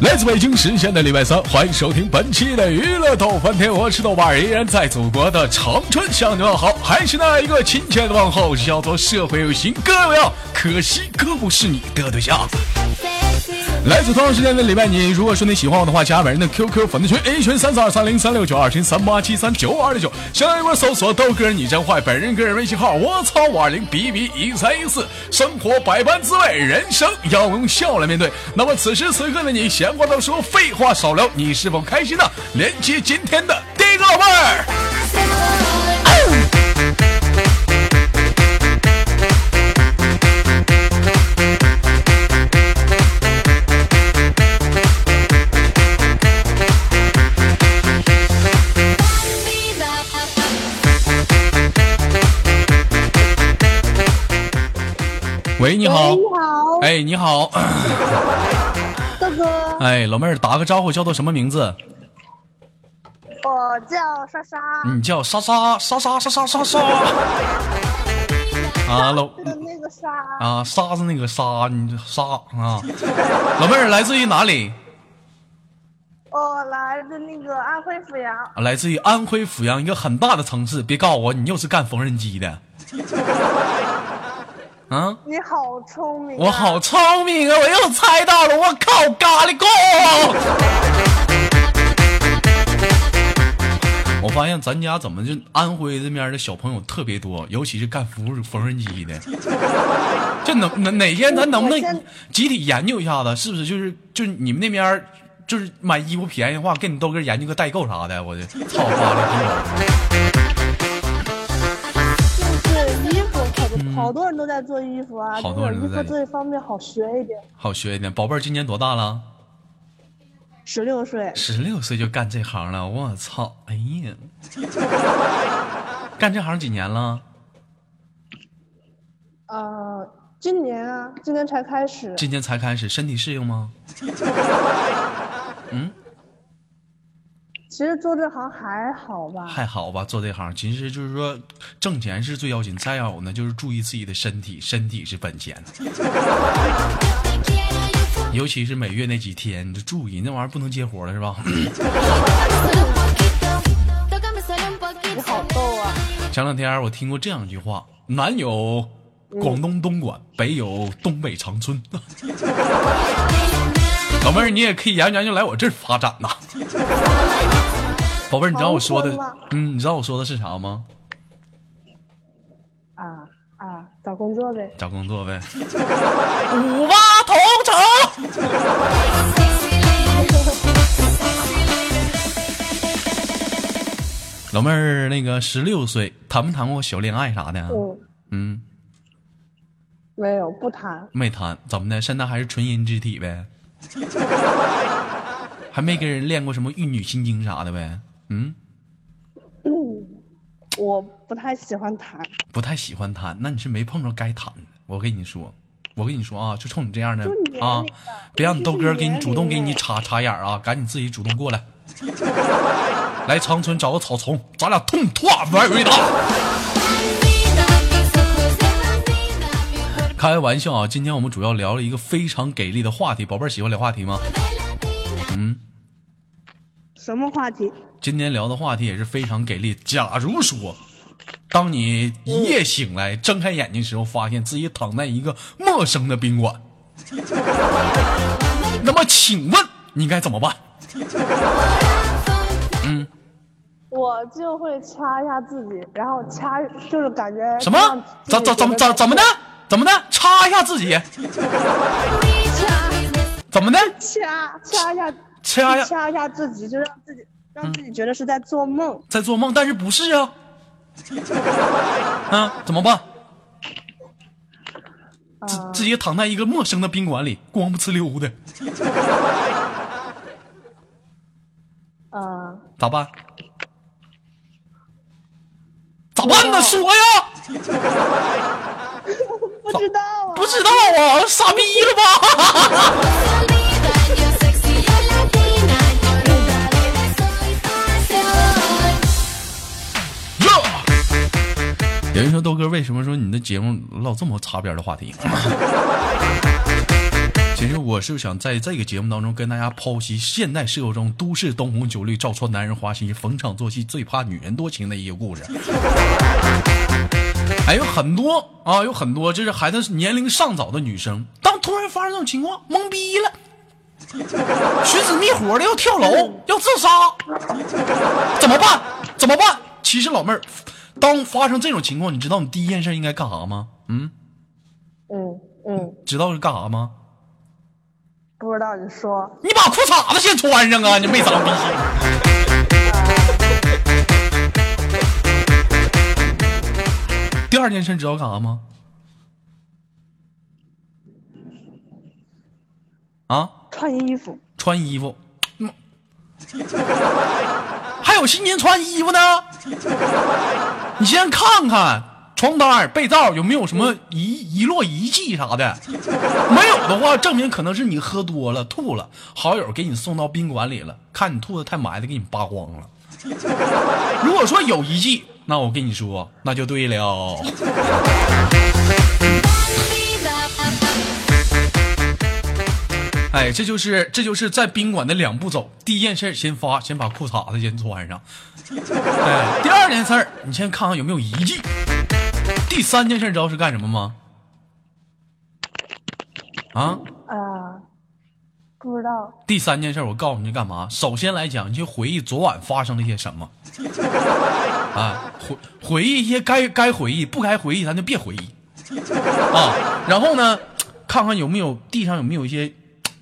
来自北京时间的礼拜三，欢迎收听本期的娱乐逗翻天，我是豆瓣，依然在祖国的长春向你问好，还是那一个亲切的问候，叫做社会有型。各有，可惜哥不是你的对象。来自同样时间的礼拜你，如果说你喜欢我的话，加本人的 QQ 粉丝群 A 群三四二三零三六九，二群三八七三九二六九，新浪微博搜索豆哥你真坏，本人个人微信号我操五二零 B B 一三一四，生活百般滋味，人生要用笑来面对。那么此时此刻的你，闲话少说，废话少聊，你是否开心呢？连接今天的第一个老妹儿。喂，你好。哎，你好。哥哥。哎，老妹儿，打个招呼，叫做什么名字？我叫莎莎。你叫莎莎，莎莎，莎莎，莎莎。啊，老那个沙啊，沙子那个沙，你沙啊，老妹儿来自于哪里？我来自那个安徽阜阳。来自于安徽阜阳一个很大的城市，别告诉我你又是干缝纫机的。啊，你好聪明、啊，我好聪明啊！我又猜到了，我靠，咖喱锅！我发现咱家怎么就安徽这边的小朋友特别多，尤其是干缝缝纫机的。这能哪哪天咱能不能集体研究一下子？是不是就是就是你们那边就是买衣服便宜的话，跟你豆哥研究个代购啥的？我这操！服，好好多人都在做衣服啊，好多人衣服这一方面好学一点。好学一点。宝贝儿今年多大了？十六岁，十六岁就干这行了，我操！哎呀，干这行几年了？呃，今年啊，今年才开始，今年才开始，身体适应吗？嗯，其实做这行还好吧，还好吧，做这行其实就是说挣钱是最要紧，再有呢就是注意自己的身体，身体是本钱。尤其是每月那几天，你就注意那玩意儿不能接活了，是吧 好逗啊！前两天我听过这样一句话：南有广东东莞，北有东北长春。老妹儿，你也可以研究研究来我这儿发展呐。宝贝儿，你知道我说的嗯，你知道我说的是啥吗？啊啊，找工作呗。找工作呗。五八同城。老妹儿，那个十六岁，谈没谈过小恋爱啥的？嗯，嗯，没有，不谈。没谈，怎么的？现在还是纯阴之体呗？还没跟人练过什么玉女心经啥的呗？嗯，我不太喜欢谈。不太喜欢谈，那你是没碰着该谈的。我跟你说，我跟你说啊，就冲你这样的啊，别让你豆哥给你主动给你插插眼啊，赶紧自己主动过来。来长春找个草丛，咱俩痛痛玩一打。开玩笑啊！今天我们主要聊了一个非常给力的话题，宝贝儿喜欢聊话题吗？嗯，什么话题？今天聊的话题也是非常给力。假如说，当你一夜醒来，睁开眼睛时候，发现自己躺在一个陌生的宾馆，那么请问你该怎么办？嗯我就会掐一下自己，然后掐就是感觉什么？怎怎怎么怎怎么的？怎么的？插一下自己？怎么的？掐掐一下，掐呀，掐一下自己，就让自己让自己觉得是在做梦。在做梦，但是不是啊？啊，怎么办？自己躺在一个陌生的宾馆里，光不呲溜的，啊，咋办？咋办呢？说呀！不知道不知道啊，傻逼了吧。有人说豆哥为什么说你的节目唠这么擦边的话题？其实我是想在这个节目当中跟大家剖析现代社会中都市灯红酒绿，照穿男人花心，逢场作戏，最怕女人多情的一个故事。还有很多啊，有很多就是孩子年龄尚早的女生，当突然发生这种情况，懵逼了，寻死觅活的要跳楼，要自杀，怎么办？怎么办？其实老妹儿，当发生这种情况，你知道你第一件事应该干啥吗？嗯，嗯嗯，知道是干啥吗？不知道你说。你把裤衩子先穿上啊！你没长逼 第二件事你知道干啥吗？啊，穿衣服，穿衣服。嗯 还有心情穿衣服呢？你先看看床单、被罩有没有什么遗遗落遗迹啥的，没有的话，证明可能是你喝多了吐了，好友给你送到宾馆里了，看你吐的太埋汰，给你扒光了。如果说有遗迹，那我跟你说，那就对了。哎，这就是这就是在宾馆的两步走。第一件事，先发，先把裤衩子先穿上。哎，第二件事，你先看看有没有遗迹。第三件事，知道是干什么吗？啊，啊，不知道。第三件事，我告诉你干嘛？首先来讲，你就回忆昨晚发生了些什么。啊，回回忆一些该该回忆，不该回忆咱就别回忆。啊，然后呢，看看有没有地上有没有一些，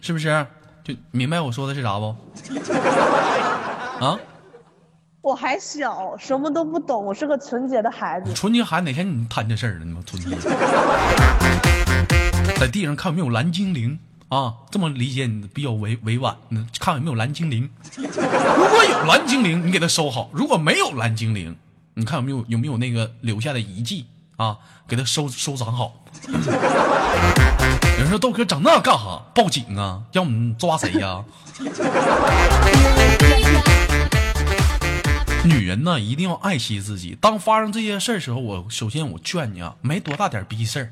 是不是？就明白我说的是啥不？啊，我还小，什么都不懂，我是个纯洁的孩子。纯洁孩子哪天你摊这事儿了？你妈纯洁，在地上看有没有蓝精灵啊？这么理解你比较委委婉，嗯，看有没有蓝精灵。如果有蓝精灵，你给它收好；如果没有蓝精灵，你看有没有有没有那个留下的遗迹啊？给它收收藏好。有人说豆哥整那干哈？报警啊？让我们抓谁呀、女人呢，一定要爱惜自己。当发生这些事儿时候，我首先我劝你啊，没多大点逼事儿，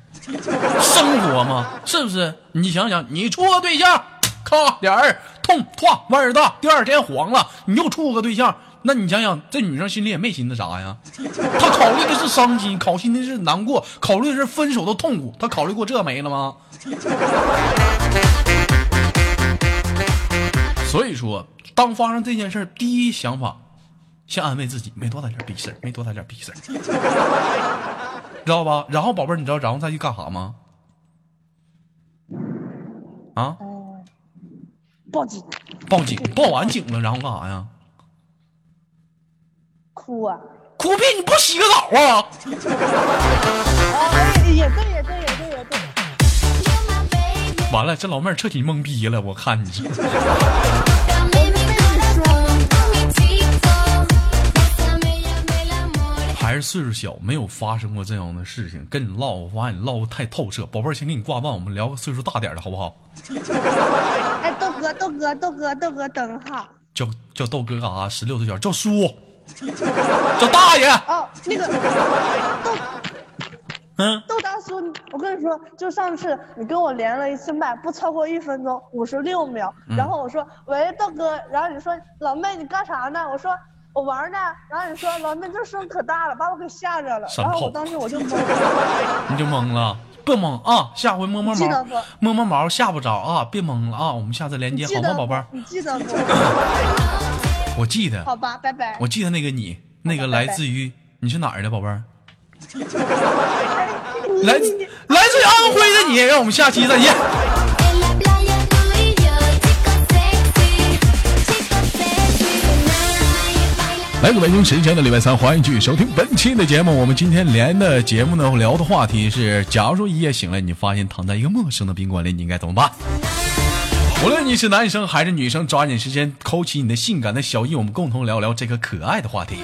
生活嘛，是不是？你想想，你处个对象，咔俩人痛哐味儿大，第二天黄了，你又处个对象，那你想想，这女生心里也没寻思啥呀？她考虑的是伤心，考虑的是难过，考虑的是分手的痛苦，她考虑过这没了吗？所以说，当发生这件事儿，第一想法，先安慰自己，没多大点逼事儿，没多大点逼事儿，知道吧？然后宝贝儿，你知道然后再去干啥吗？啊，嗯，报警，报警，报完警了，然后干啥呀？哭啊！哭屁！你不洗个澡啊？哎，也对，也对，也对，也对。完了，这老妹儿彻底懵逼了，我看你还是岁数小，没有发生过这样的事情。跟你唠，我发现你唠的太透彻。宝贝儿，先给你挂断，我们聊个岁数大点的，好不好？哎，豆哥，豆哥，豆哥，豆哥，等哈。叫叫豆哥干啥？十六岁小，叫叔，叫大爷。哦，那个豆嗯，豆大叔，我跟你说，就上次你跟我连了一次麦，不超过一分钟，五十六秒。然后我说喂，豆哥，然后你说老妹你干啥呢？我说我玩呢。然后你说老妹这声可大了，把我给吓着了。然后我当时我就 懵了。你就懵了，别懵啊！下回摸摸毛摸摸毛吓不着啊！别懵了啊！我们下次连接好吗，宝贝儿？你记得不？我记得，好吧，拜拜。我记得那个你，那个来自于你是哪儿的宝贝儿？来来自于安徽的你，让我们下期再见。来自北京时间的礼拜三，欢迎继续收听本期的节目。我们今天连的节目呢，聊的话题是：假如说一夜醒来，你发现躺在一个陌生的宾馆里，你应该怎么办？无论你是男生还是女生，抓紧时间扣起你的性感的小衣，我们共同聊聊这个可爱的话题。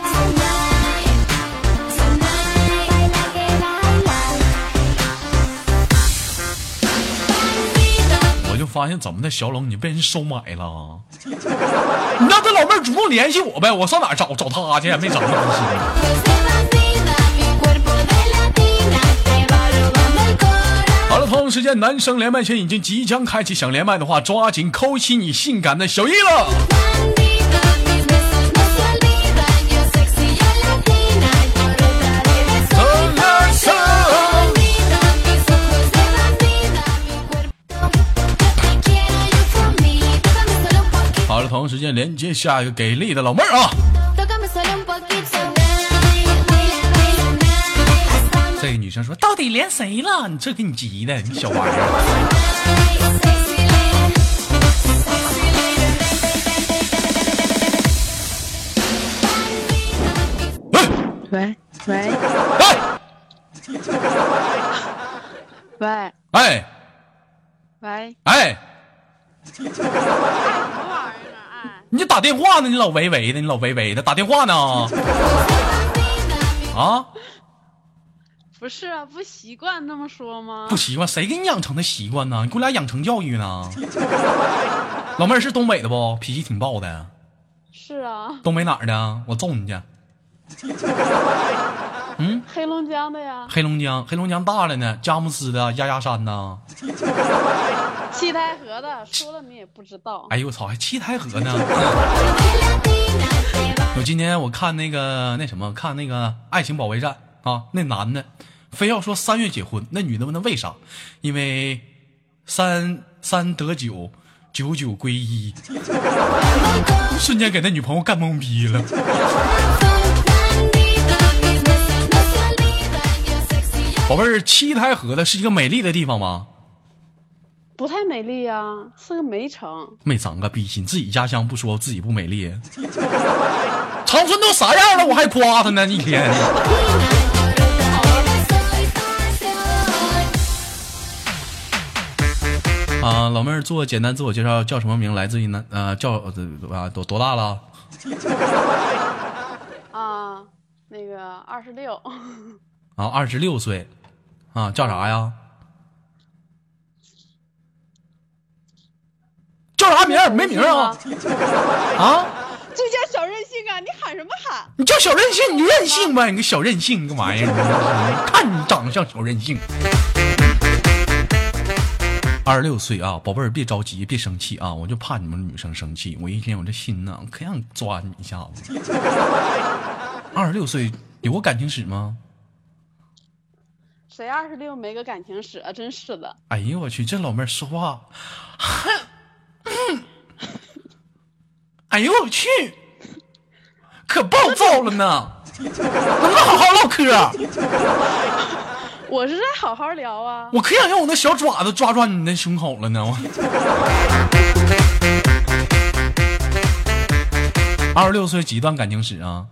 发现怎么的，小龙你被人收买了？你让这老妹主动联系我呗，我上哪找找她去？没找着。同样时间，男生连麦群已经即将开启，想连麦的话，抓紧扣起你性感的小一了。同样时间连接下一个给力的老妹儿啊.这个女生说：“到底连谁了？你这给你急的，你小玩意儿。Sexy lady, sexy lady. 喂喂喂喂，喂哎喂，哎，你打电话呢？你老喂喂的，你老喂喂的，打电话呢？啊，不是啊，不习惯那么说吗不？习惯，谁给你养成的习惯呢？你给我俩养成教育呢？老妹儿是东北的不？脾气挺暴的。是啊，东北哪儿的？我揍你去。嗯黑龙江的呀，黑龙江，黑龙江大了呢，佳木斯的，鸭鸭山呐。七台河的，说了你也不知道。哎呦我操，还七台河呢。我今天我看那个那什么，看那个《爱情保卫战》啊，那男的非要说三月结婚，那女的问他为啥？因为三三得九，九九归一，瞬间给那女朋友干懵逼了。宝贝儿，七台河的是一个美丽的地方吗？不太美丽呀、是个煤城。没长个逼心，自己家乡不说自己不美丽，长春都啥样了，我还夸他呢？一天。啊，老妹儿做简单自我介绍，叫什么名？来自于南呃叫呃啊多多大了？啊，那个二十六，啊，二十六岁，啊，叫啥呀？叫啥名儿？没名儿啊？啊，就叫小任性啊！你喊什么喊？你叫小任性，你就任性呗，你个小任性，你个玩意儿，你看你长得像小任性。二十六岁啊，宝贝儿，别着急，别生气啊，我就怕你们女生生气。我一天我这心呐，可想抓你一下子。二十六岁有过感情史吗？谁二十六没个感情史啊？真是的，哎呦我去，这老妹儿说话，哎呦我去，可暴躁了呢，能不能好好唠嗑啊？我是在好好聊啊。我可想用我那小爪子抓抓你那胸口了呢。我二十六岁几段感情史啊？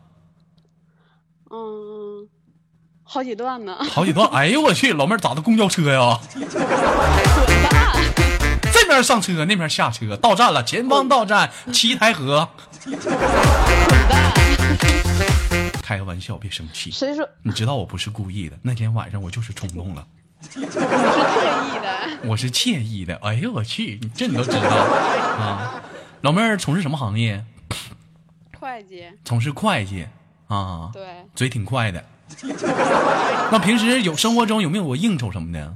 嗯，好几段呢。好几段。哎呦我去，老妹儿咋的？公交车呀？这边上车，那边下车，到站了，前方到站，七台河。开个玩笑，别生气。谁说你知道我不是故意的，那天晚上我就是冲动了，我是特意的？我是惬意的。哎呦我去，你这你都知道 啊？老妹儿从事什么行业？会计，从事会计啊？对，嘴挺快的。那平时有生活中有没有过应酬什么的？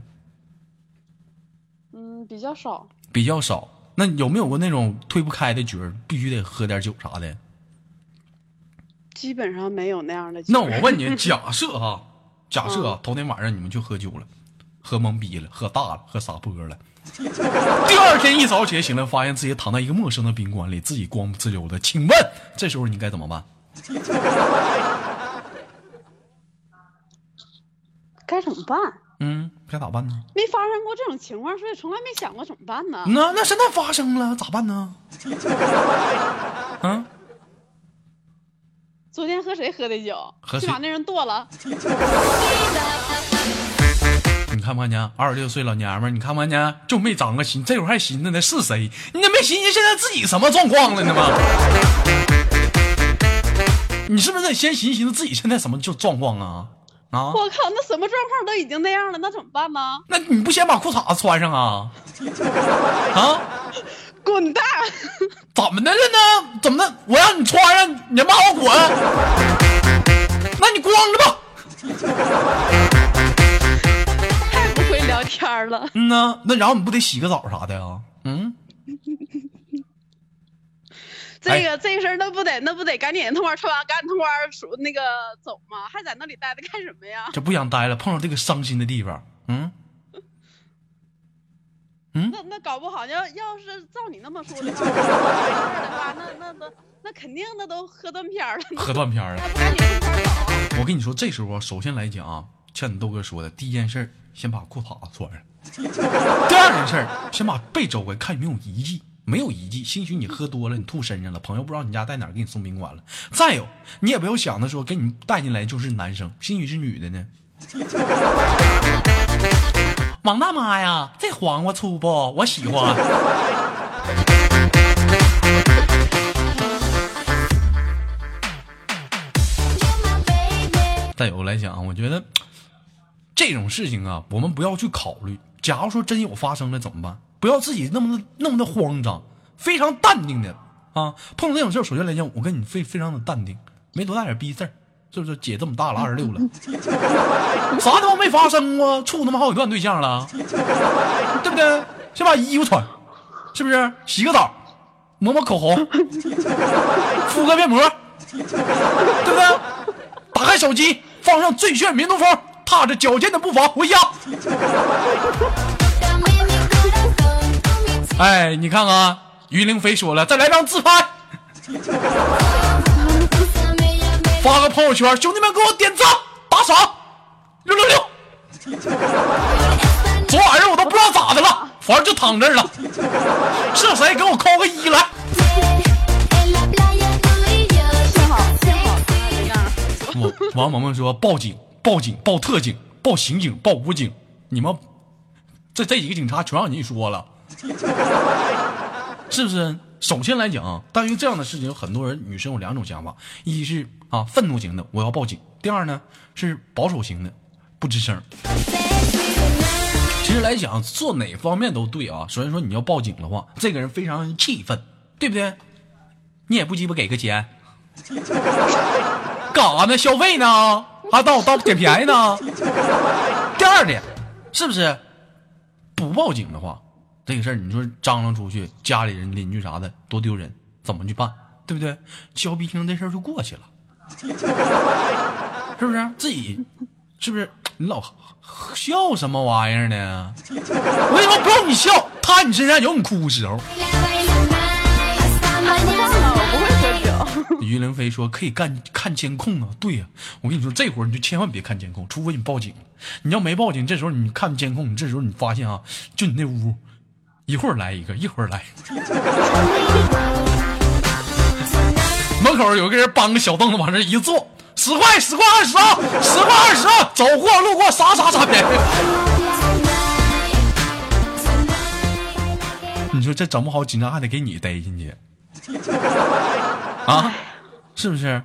嗯，比较少。比较少。那有没有过那种推不开的局儿，必须得喝点酒啥的？基本上没有那样的。那我问你，假设哈，假设啊头天晚上你们去喝酒了，喝懵逼了，喝大了，喝撒泼了。第二天一早起来醒来，发现自己躺在一个陌生的宾馆里，自己光不自由的。请问这时候你该怎么办？该怎么办？嗯，该咋办呢？没发生过这种情况，所以从来没想过怎么办呢。那那现在发生了，咋办呢？嗯，昨天和谁喝的酒？和去把那人剁了。你看不看见？二十六岁老娘们儿，你看不看见？就没长个心，这会儿还寻思呢是谁？你咋没寻思现在自己什么状况了呢吗？你是不是得先寻思寻思自己现在什么就状况啊？啊？我靠，那什么状况都已经那样了，那怎么办呢？那你不先把裤衩子穿上啊？啊？滚蛋！怎么的了呢？怎么的？我让你穿上，你骂我滚？那你光着吧。太不会聊天了。嗯呐，那然后你不得洗个澡啥的呀？嗯，这个这事儿那不得那不得赶紧通关穿完，赶紧通关出那个走吗？还在那里待着干什么呀？这不想待了，碰到这个伤心的地方，嗯，那那搞不好要要是照你那么说的话，那那那那肯定那都喝断片儿了。喝断片儿了？我跟你说，这时候啊首先来讲啊，像你豆哥说的，第一件事儿先把裤衩子穿上，第二件事儿先把被周围，看有没有遗迹。没有遗迹，兴许你喝多了，你吐身上了，朋友不知道你家在哪儿，给你送宾馆了。再有，你也不要想着说给你带进来就是男生，兴许是女的呢。王大妈呀，这黄瓜粗不？我喜欢。再有来讲，我觉得这种事情啊，我们不要去考虑。假如说真有发生了怎么办？不要自己那么的那么的慌张，非常淡定的啊。碰到这种事儿，首先来讲，我跟你非非常的淡定，没多大点逼事儿，是不是？姐这么大了，二十六了，啥他妈没发生过，处他妈好几段对象了，对不对？先把衣服穿，是不是？洗个澡，抹抹口红，敷个面膜，对不对？打开手机，放上最炫民族风，踏着矫健的步伐回家。哎，你看看，于凌飞说了，再来张自拍，发个朋友圈，兄弟们给我点赞打赏，六六六。昨晚上我都不知道咋的了，反正就躺这儿了。是谁给我扣个一来？我王萌萌说报警，报警，报特警，报刑警，报武警，你们这这几个警察全让你说了，是不是？首先来讲啊，关于这样的事情，有很多人女生有两种想法，一是啊愤怒型的，我要报警；第二呢是保守型的，不吱声。其实来讲，做哪方面都对啊。首先说你要报警的话，这个人非常气愤，对不对？你也不鸡巴给个钱，干啥呢？消费呢？还当我当捡便宜呢？第二点，是不是不报警的话，这个事儿你说张罗出去，家里人、邻居啥的多丢人，怎么去办？对不对？交逼听这事儿就过去了，是不是？自己是不是？你老笑什么玩意儿呢？我跟你说，不用你笑，他你身上有你哭的时候。于凌飞说可以干看监控啊，对呀、我跟你说，这会儿你就千万别看监控，除非你报警。你要没报警，这时候你看监控，你这时候你发现啊，就你那屋，一会儿来一个，一会儿来，门口有个人搬个小凳子往这一坐，十块十块二十啊，十块二十啊，走过路过啥啥啥便宜。你说这整不好，警察还得给你逮进去，啊，是不是？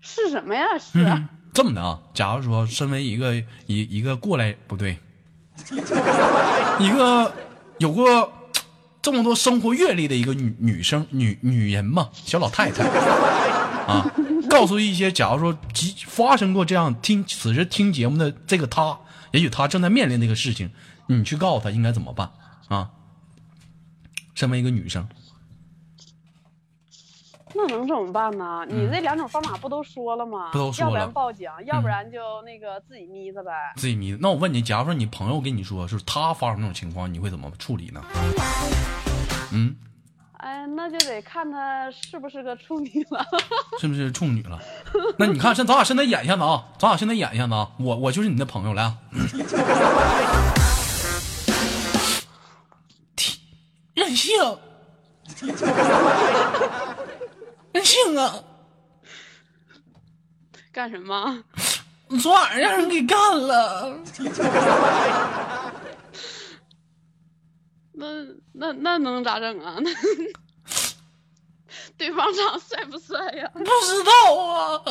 是什么呀？是、嗯，这么的啊，假如说身为一个一一个过来不对，一个有过这么多生活阅历的一个女女生女女人嘛，小老太太。啊，告诉一些假如说即发生过这样听此时听节目的这个她，也许她正在面临这个事情，你去告诉她应该怎么办？啊？身为一个女生，那能怎么办呢？你这两种方法不都说了吗？嗯不都说了嗯要不然报警，要不然就那个自己眯着呗。自己眯着。那我问你，假如说你朋友跟你说，就是他发生这种情况，你会怎么处理呢？嗯，哎，那就得看他是不是个处女了。是不是处女了？那你看，现咱俩现在演一下子啊，咱俩现在演一下子啊，我我就是你的朋友，来啊。任性，任性啊！干什么？你昨晚上让人给干了，那那那能咋整啊？那 对方长帅不帅呀？不知道啊，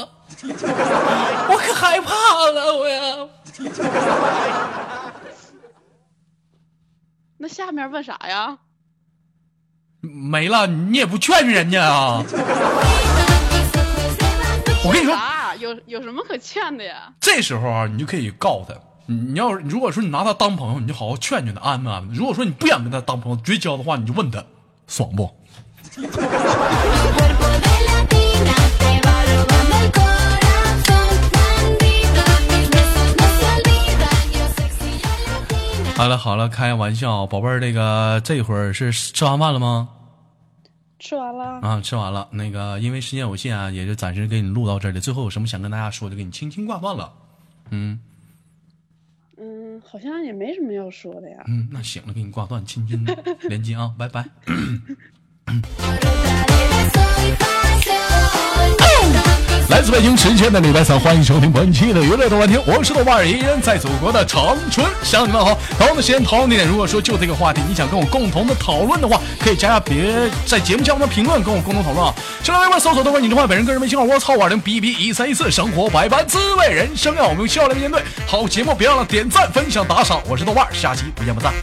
我可害怕了，我呀。那下面问啥呀？没了，你也不劝劝人家啊？我跟你说，啥？有有什么可劝的呀？这时候啊，你就可以告诉他，你你要是如果说你拿他当朋友，你就好好劝劝他，安慰安慰。如果说你不想跟他当朋友，绝交的话，你就问他爽不. 好了好了，开玩笑，宝贝儿，这个这会儿是吃完饭了吗？吃完了，啊，吃完了。那个因为时间有限啊，也就暂时给你录到这里。最后有什么想跟大家说的，给你轻轻挂断了。嗯嗯，好像也没什么要说的呀。嗯，那行了，给你挂断，轻轻 连接啊，拜拜。来自北京时间的礼拜三，欢迎收听本期的娱乐豆瓣天，我是豆瓣儿，依然在祖国的长春向你们好。同样的时间，同样地点，如果说就这个话题，你想跟我共同的讨论的话，可以加下别在节目下方的评论，跟我共同讨论啊。新浪微博搜索豆瓣你的话，本人个人微信号我操五二零 b b 一三一四，生活百般滋味，人生让我们用笑来面对。好节目别忘了点赞、分享、打赏，我是豆瓣儿，下期不见不散。